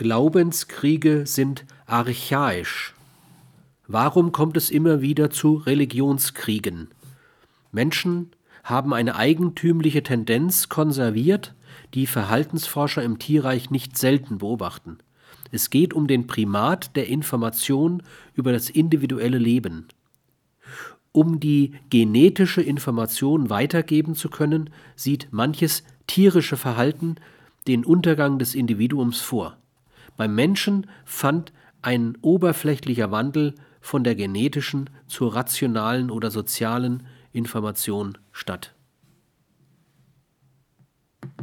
Glaubenskriege sind archaisch. Warum kommt es immer wieder zu Religionskriegen? Menschen haben eine eigentümliche Tendenz konserviert, die Verhaltensforscher im Tierreich nicht selten beobachten. Es geht um den Primat der Information über das individuelle Leben. Um die genetische Information weitergeben zu können, sieht manches tierische Verhalten den Untergang des Individuums vor. Beim Menschen fand ein oberflächlicher Wandel von der genetischen zur rationalen oder sozialen Information statt